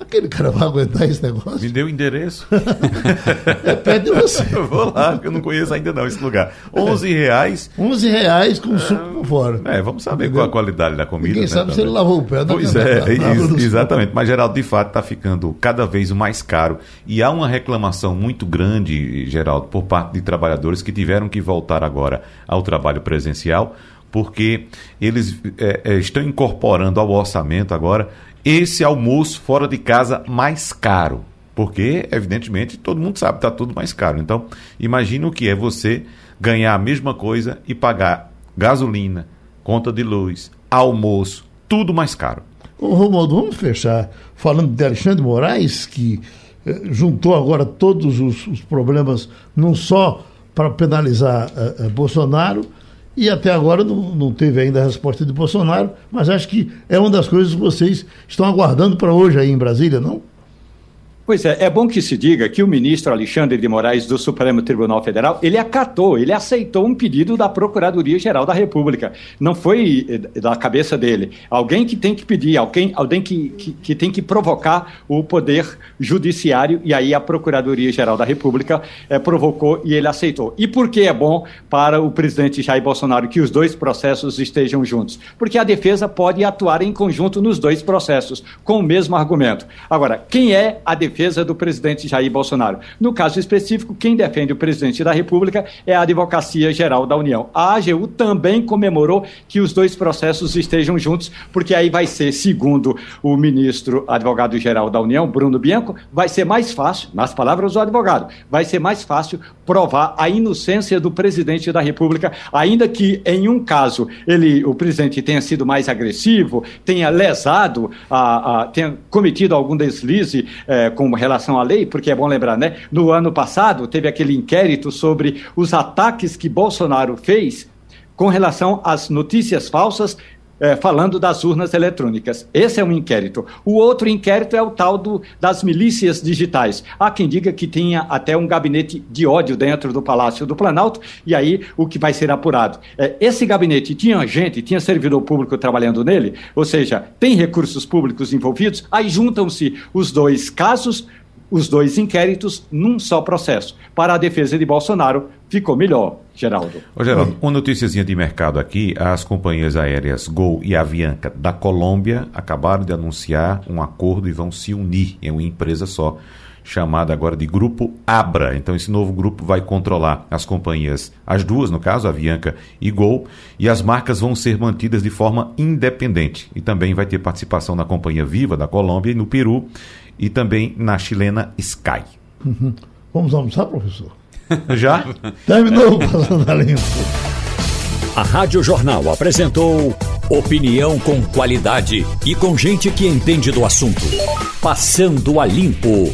Aquele cara vai aguentar esse negócio? Me deu o endereço. é perto de você. Eu vou lá, porque eu não conheço ainda não esse lugar. 11 reais. 11 reais com suco por fora. É, vamos saber Entendeu? qual a qualidade da comida. Ninguém né, sabe também. se ele lavou o pé. Pois é, exatamente. Mas, Geraldo, de fato, está ficando cada vez mais caro. E há uma reclamação muito grande, Geraldo, por parte de trabalhadores que tiveram que voltar agora ao trabalho presencial porque eles é, é, estão incorporando ao orçamento agora esse almoço fora de casa mais caro. Porque, evidentemente, todo mundo sabe está tudo mais caro. Então, imagina o que é você ganhar a mesma coisa e pagar gasolina, conta de luz, almoço, tudo mais caro. Ô, Romualdo, vamos fechar falando de Alexandre Moraes, que eh, juntou agora todos os, os problemas, não só para penalizar eh, eh, Bolsonaro, e até agora não, não teve ainda a resposta de Bolsonaro, mas acho que é uma das coisas que vocês estão aguardando para hoje aí em Brasília, não? Pois é, é bom que se diga que o ministro Alexandre de Moraes do Supremo Tribunal Federal, ele acatou, ele aceitou um pedido da Procuradoria-Geral da República. Não foi eh, da cabeça dele. Alguém que tem que pedir, alguém, alguém que, que, que tem que provocar o poder judiciário, e aí a Procuradoria-Geral da República é, provocou e ele aceitou. E por que é bom para o presidente Jair Bolsonaro que os dois processos estejam juntos? Porque a defesa pode atuar em conjunto nos dois processos, com o mesmo argumento. Agora, quem é a defesa? Defesa do presidente Jair Bolsonaro. No caso específico, quem defende o presidente da República é a Advocacia Geral da União. A AGU também comemorou que os dois processos estejam juntos, porque aí vai ser, segundo o ministro advogado-geral da União, Bruno Bianco, vai ser mais fácil, nas palavras do advogado, vai ser mais fácil provar a inocência do presidente da República, ainda que em um caso ele, o presidente tenha sido mais agressivo, tenha lesado, a, a tenha cometido algum deslize eh, com relação à lei, porque é bom lembrar, né? No ano passado teve aquele inquérito sobre os ataques que Bolsonaro fez com relação às notícias falsas é, falando das urnas eletrônicas. Esse é um inquérito. O outro inquérito é o tal do, das milícias digitais. Há quem diga que tinha até um gabinete de ódio dentro do Palácio do Planalto, e aí o que vai ser apurado. É, esse gabinete tinha gente, tinha servidor público trabalhando nele, ou seja, tem recursos públicos envolvidos, aí juntam-se os dois casos os dois inquéritos num só processo. Para a defesa de Bolsonaro, ficou melhor, Geraldo. Ô, Geraldo, uma noticiazinha de mercado aqui: as companhias aéreas Gol e Avianca da Colômbia acabaram de anunciar um acordo e vão se unir em uma empresa só. Chamada agora de Grupo Abra. Então, esse novo grupo vai controlar as companhias, as duas, no caso, Avianca e Gol, e as marcas vão ser mantidas de forma independente. E também vai ter participação na Companhia Viva da Colômbia e no Peru e também na chilena Sky. Uhum. Vamos almoçar, professor? Já? Terminou Passando a Limpo. A Rádio Jornal apresentou opinião com qualidade e com gente que entende do assunto. Passando a Limpo.